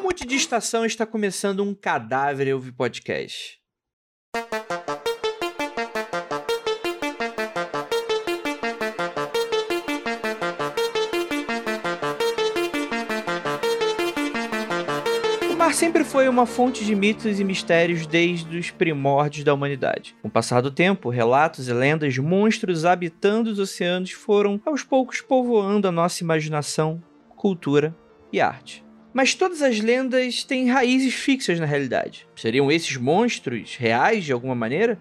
Monte de Estação está começando um Cadáver Eu Vi Podcast. Mar sempre foi uma fonte de mitos e mistérios desde os primórdios da humanidade. Com o passar do tempo, relatos e lendas monstros habitando os oceanos foram, aos poucos, povoando a nossa imaginação, cultura e arte. Mas todas as lendas têm raízes fixas na realidade. Seriam esses monstros reais de alguma maneira?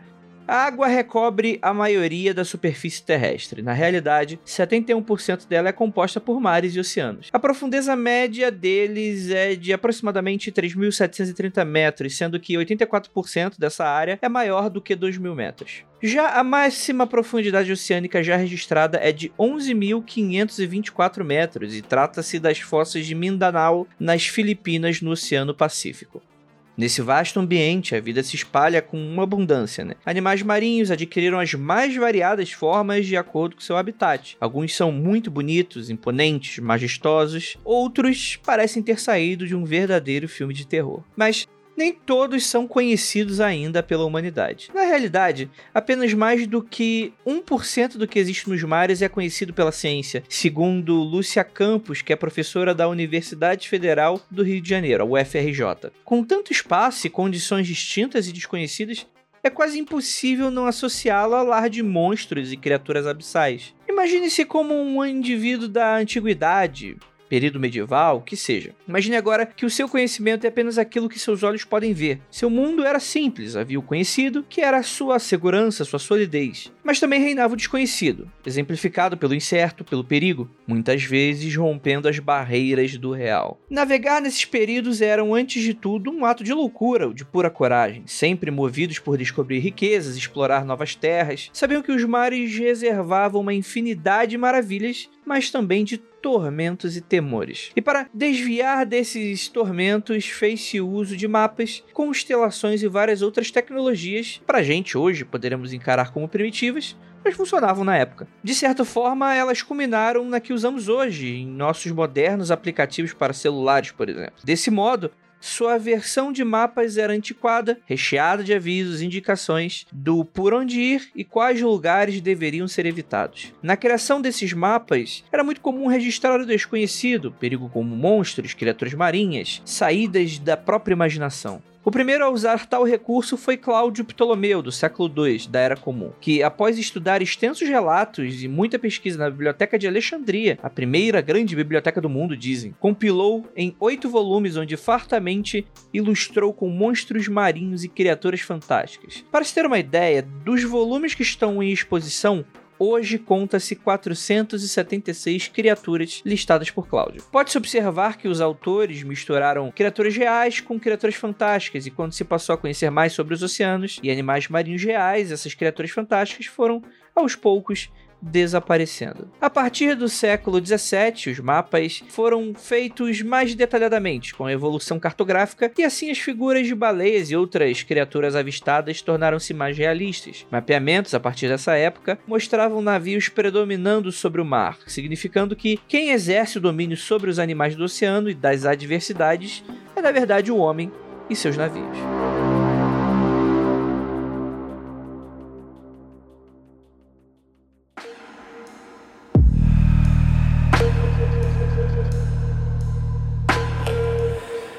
A água recobre a maioria da superfície terrestre. Na realidade, 71% dela é composta por mares e oceanos. A profundeza média deles é de aproximadamente 3.730 metros, sendo que 84% dessa área é maior do que 2.000 metros. Já a máxima profundidade oceânica já registrada é de 11.524 metros e trata-se das fossas de Mindanao, nas Filipinas, no Oceano Pacífico. Nesse vasto ambiente, a vida se espalha com uma abundância, né? Animais marinhos adquiriram as mais variadas formas de acordo com seu habitat. Alguns são muito bonitos, imponentes, majestosos, outros parecem ter saído de um verdadeiro filme de terror. Mas nem todos são conhecidos ainda pela humanidade. Na realidade, apenas mais do que 1% do que existe nos mares é conhecido pela ciência, segundo Lúcia Campos, que é professora da Universidade Federal do Rio de Janeiro, a UFRJ. Com tanto espaço e condições distintas e desconhecidas, é quase impossível não associá-la a lar de monstros e criaturas abissais. Imagine-se como um indivíduo da antiguidade, período medieval, que seja. Imagine agora que o seu conhecimento é apenas aquilo que seus olhos podem ver. Seu mundo era simples, havia o conhecido, que era a sua segurança, sua solidez. Mas também reinava o desconhecido, exemplificado pelo incerto, pelo perigo, muitas vezes rompendo as barreiras do real. Navegar nesses períodos eram, antes de tudo, um ato de loucura, de pura coragem, sempre movidos por descobrir riquezas, explorar novas terras. Sabiam que os mares reservavam uma infinidade de maravilhas, mas também de tormentos e temores. E para desviar desses tormentos, fez-se uso de mapas, constelações e várias outras tecnologias, para a gente hoje poderemos encarar como primitivas, mas funcionavam na época. De certa forma, elas culminaram na que usamos hoje, em nossos modernos aplicativos para celulares, por exemplo. Desse modo, sua versão de mapas era antiquada, recheada de avisos e indicações do por onde ir e quais lugares deveriam ser evitados. Na criação desses mapas, era muito comum registrar o desconhecido, perigo como monstros, criaturas marinhas, saídas da própria imaginação. O primeiro a usar tal recurso foi Cláudio Ptolomeu, do século II da Era Comum, que, após estudar extensos relatos e muita pesquisa na Biblioteca de Alexandria, a primeira grande biblioteca do mundo, dizem, compilou em oito volumes onde fartamente ilustrou com monstros marinhos e criaturas fantásticas. Para se ter uma ideia, dos volumes que estão em exposição, Hoje conta-se 476 criaturas listadas por Cláudio. Pode-se observar que os autores misturaram criaturas reais com criaturas fantásticas, e quando se passou a conhecer mais sobre os oceanos e animais marinhos reais, essas criaturas fantásticas foram, aos poucos, desaparecendo. A partir do século 17, os mapas foram feitos mais detalhadamente, com a evolução cartográfica, e assim as figuras de baleias e outras criaturas avistadas tornaram-se mais realistas. Mapeamentos a partir dessa época mostravam navios predominando sobre o mar, significando que quem exerce o domínio sobre os animais do oceano e das adversidades é na verdade o homem e seus navios.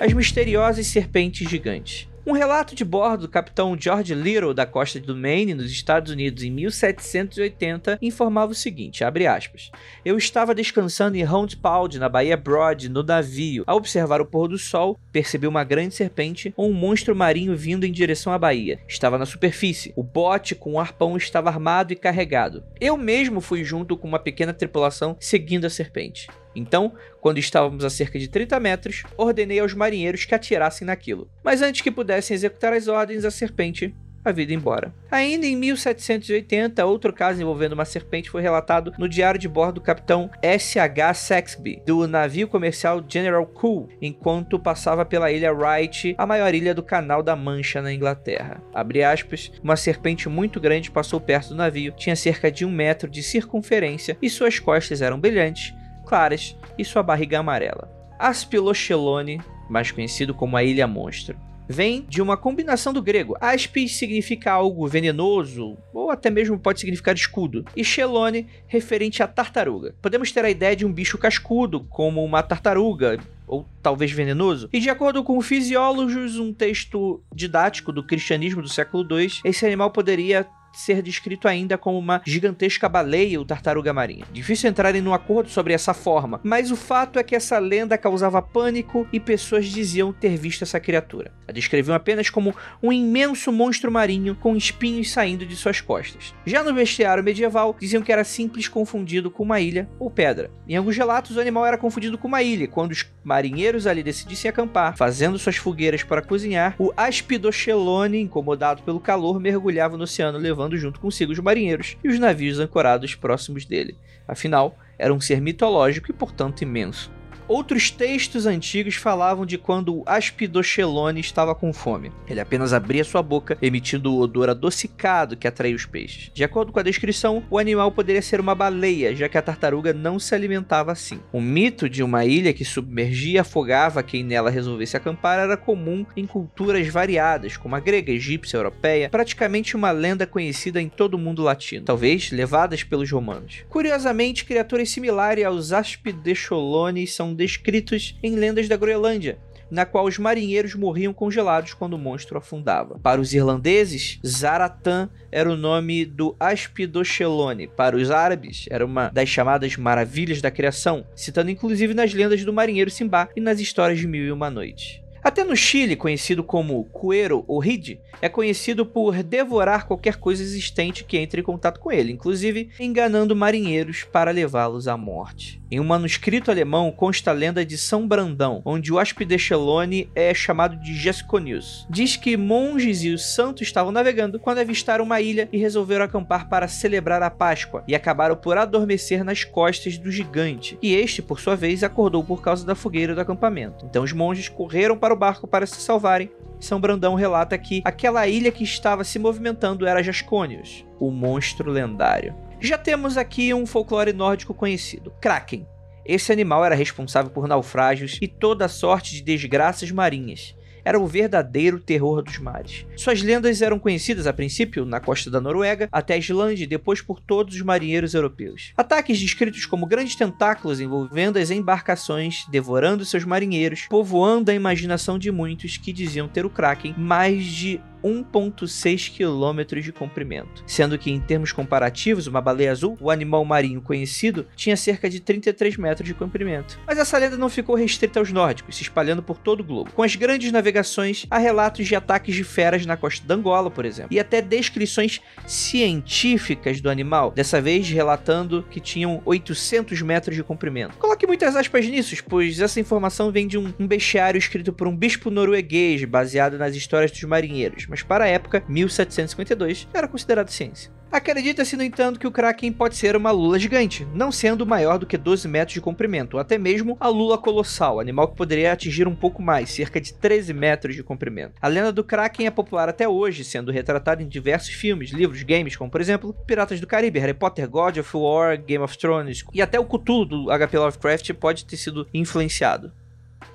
As misteriosas serpentes gigantes. Um relato de bordo do capitão George Little da costa do Maine, nos Estados Unidos, em 1780, informava o seguinte, aspas, Eu estava descansando em Round Pound, na Baía Broad, no navio. Ao observar o pôr do sol, percebi uma grande serpente ou um monstro marinho vindo em direção à baía. Estava na superfície. O bote com o arpão estava armado e carregado. Eu mesmo fui junto com uma pequena tripulação seguindo a serpente. Então, quando estávamos a cerca de 30 metros, ordenei aos marinheiros que atirassem naquilo. Mas antes que pudessem executar as ordens, a serpente havia ido embora. Ainda em 1780, outro caso envolvendo uma serpente foi relatado no diário de bordo do capitão S.H. Saxby, do navio comercial General Cool, enquanto passava pela ilha Wright, a maior ilha do Canal da Mancha na Inglaterra. Aspas, uma serpente muito grande passou perto do navio, tinha cerca de um metro de circunferência e suas costas eram brilhantes, claras e sua barriga amarela. Aspilochelone mais conhecido como a Ilha Monstro vem de uma combinação do grego. Aspis significa algo venenoso, ou até mesmo pode significar escudo, e Chelone referente à tartaruga. Podemos ter a ideia de um bicho cascudo, como uma tartaruga, ou talvez venenoso. E de acordo com fisiólogos, um texto didático do cristianismo do século II, esse animal poderia ser descrito ainda como uma gigantesca baleia ou tartaruga marinha. Difícil entrar em um acordo sobre essa forma, mas o fato é que essa lenda causava pânico e pessoas diziam ter visto essa criatura. A descreviam apenas como um imenso monstro marinho com espinhos saindo de suas costas. Já no bestiário medieval, diziam que era simples confundido com uma ilha ou pedra. Em alguns relatos, o animal era confundido com uma ilha. Quando os marinheiros ali decidissem acampar, fazendo suas fogueiras para cozinhar, o Aspidochelone, incomodado pelo calor, mergulhava no oceano levando levando junto consigo os marinheiros e os navios ancorados próximos dele. Afinal, era um ser mitológico e, portanto, imenso. Outros textos antigos falavam de quando o Aspidochelone estava com fome. Ele apenas abria sua boca, emitindo o odor adocicado que atraía os peixes. De acordo com a descrição, o animal poderia ser uma baleia, já que a tartaruga não se alimentava assim. O mito de uma ilha que submergia e afogava quem nela resolvesse acampar era comum em culturas variadas, como a grega, egípcia, europeia, praticamente uma lenda conhecida em todo o mundo latino, talvez levadas pelos romanos. Curiosamente, criaturas similares aos Aspidecholones são descritos em lendas da Groenlândia, na qual os marinheiros morriam congelados quando o monstro afundava. Para os irlandeses, Zaratan era o nome do Aspidochelone. Para os árabes, era uma das chamadas maravilhas da criação, citando inclusive nas lendas do marinheiro Simba e nas histórias de Mil e Uma Noite. Até no Chile, conhecido como cuero ou ride, é conhecido por devorar qualquer coisa existente que entre em contato com ele, inclusive enganando marinheiros para levá-los à morte. Em um manuscrito alemão consta a lenda de São Brandão, onde o Aspidechelone é chamado de Gesconius. Diz que monges e os santos estavam navegando quando avistaram uma ilha e resolveram acampar para celebrar a Páscoa, e acabaram por adormecer nas costas do gigante. E este, por sua vez, acordou por causa da fogueira do acampamento. Então os monges correram para o barco para se salvarem. São Brandão relata que aquela ilha que estava se movimentando era Jasconius, o monstro lendário. Já temos aqui um folclore nórdico conhecido, Kraken. Esse animal era responsável por naufrágios e toda sorte de desgraças marinhas era o verdadeiro terror dos mares. Suas lendas eram conhecidas a princípio na costa da Noruega, até a Islândia e depois por todos os marinheiros europeus. Ataques descritos como grandes tentáculos envolvendo as embarcações, devorando seus marinheiros, povoando a imaginação de muitos que diziam ter o Kraken mais de 1,6 km de comprimento, sendo que, em termos comparativos, uma baleia azul, o animal marinho conhecido, tinha cerca de 33 metros de comprimento. Mas essa lenda não ficou restrita aos nórdicos, se espalhando por todo o globo. Com as grandes navegações, há relatos de ataques de feras na costa da Angola, por exemplo, e até descrições científicas do animal, dessa vez relatando que tinham 800 metros de comprimento. Coloque muitas aspas nisso, pois essa informação vem de um, bestiário escrito por um bispo norueguês, baseado nas histórias dos marinheiros mas para a época, 1752, era considerado ciência. Acredita-se, no entanto, que o Kraken pode ser uma lula gigante, não sendo maior do que 12 metros de comprimento, ou até mesmo a lula colossal, animal que poderia atingir um pouco mais, cerca de 13 metros de comprimento. A lenda do Kraken é popular até hoje, sendo retratada em diversos filmes, livros, games, como por exemplo Piratas do Caribe, Harry Potter, God of War, Game of Thrones, e até o Cthulhu do HP Lovecraft pode ter sido influenciado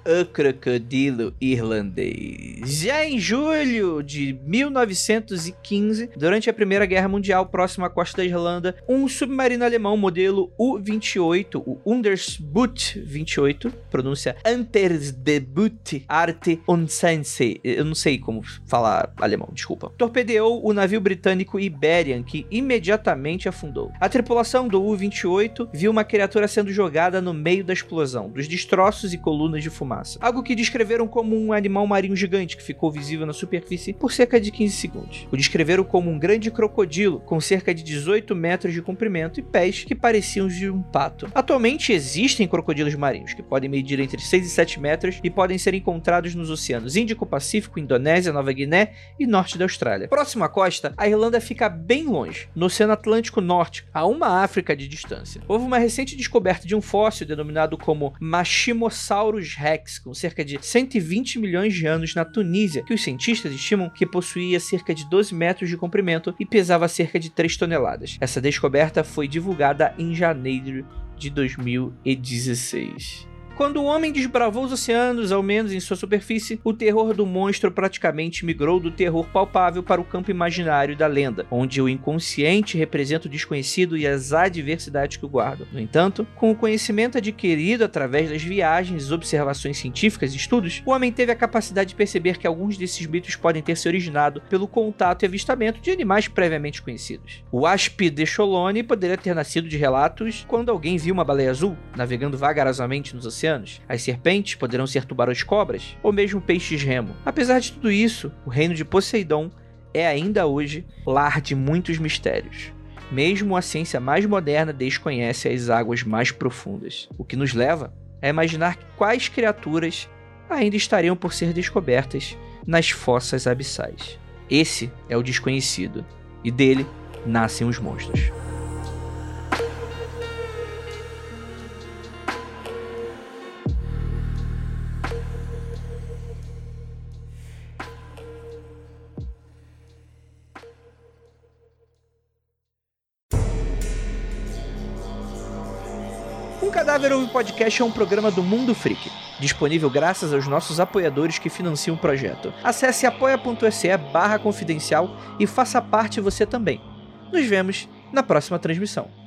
o crocodilo irlandês. Já em julho de 1915, durante a Primeira Guerra Mundial, próximo à costa da Irlanda, um submarino alemão modelo U-28, o Undersboot 28, pronúncia Untersdebut Arte und Sense, eu não sei como falar alemão, desculpa, torpedeou o navio britânico Iberian, que imediatamente afundou. A tripulação do U-28 viu uma criatura sendo jogada no meio da explosão, dos destroços e colunas de fumaça fumaça. Algo que descreveram como um animal marinho gigante que ficou visível na superfície por cerca de 15 segundos. O descreveram como um grande crocodilo com cerca de 18 metros de comprimento e pés que pareciam de um pato. Atualmente existem crocodilos marinhos que podem medir entre 6 e 7 metros e podem ser encontrados nos oceanos Índico, Pacífico, Indonésia, Nova Guiné e norte da Austrália. Próximo à costa, a Irlanda fica bem longe, no Oceano Atlântico Norte, a uma África de distância. Houve uma recente descoberta de um fóssil denominado como Machimosaurus rex Rex, com cerca de 120 milhões de anos na Tunísia, que os cientistas estimam que possuía cerca de 12 metros de comprimento e pesava cerca de 3 toneladas. Essa descoberta foi divulgada em janeiro de 2016. Quando o homem desbravou os oceanos, ao menos em sua superfície, o terror do monstro praticamente migrou do terror palpável para o campo imaginário da lenda, onde o inconsciente representa o desconhecido e as adversidades que o guardam. No entanto, com o conhecimento adquirido através das viagens, observações científicas e estudos, o homem teve a capacidade de perceber que alguns desses mitos podem ter se originado pelo contato e avistamento de animais previamente conhecidos. O Asp de Cholone poderia ter nascido de relatos quando alguém viu uma baleia azul navegando vagarosamente nos oceanos oceanos. As serpentes poderão ser tubarões-cobras ou mesmo peixes-remo. Apesar de tudo isso, o reino de Poseidon é ainda hoje lar de muitos mistérios. Mesmo a ciência mais moderna desconhece as águas mais profundas, o que nos leva a imaginar quais criaturas ainda estariam por ser descobertas nas fossas abissais. Esse é o desconhecido, e dele nascem os monstros. Cadáver Ouve Podcast é um programa do Mundo Freak, disponível graças aos nossos apoiadores que financiam o projeto. Acesse apoia.se barra confidencial e faça parte você também. Nos vemos na próxima transmissão.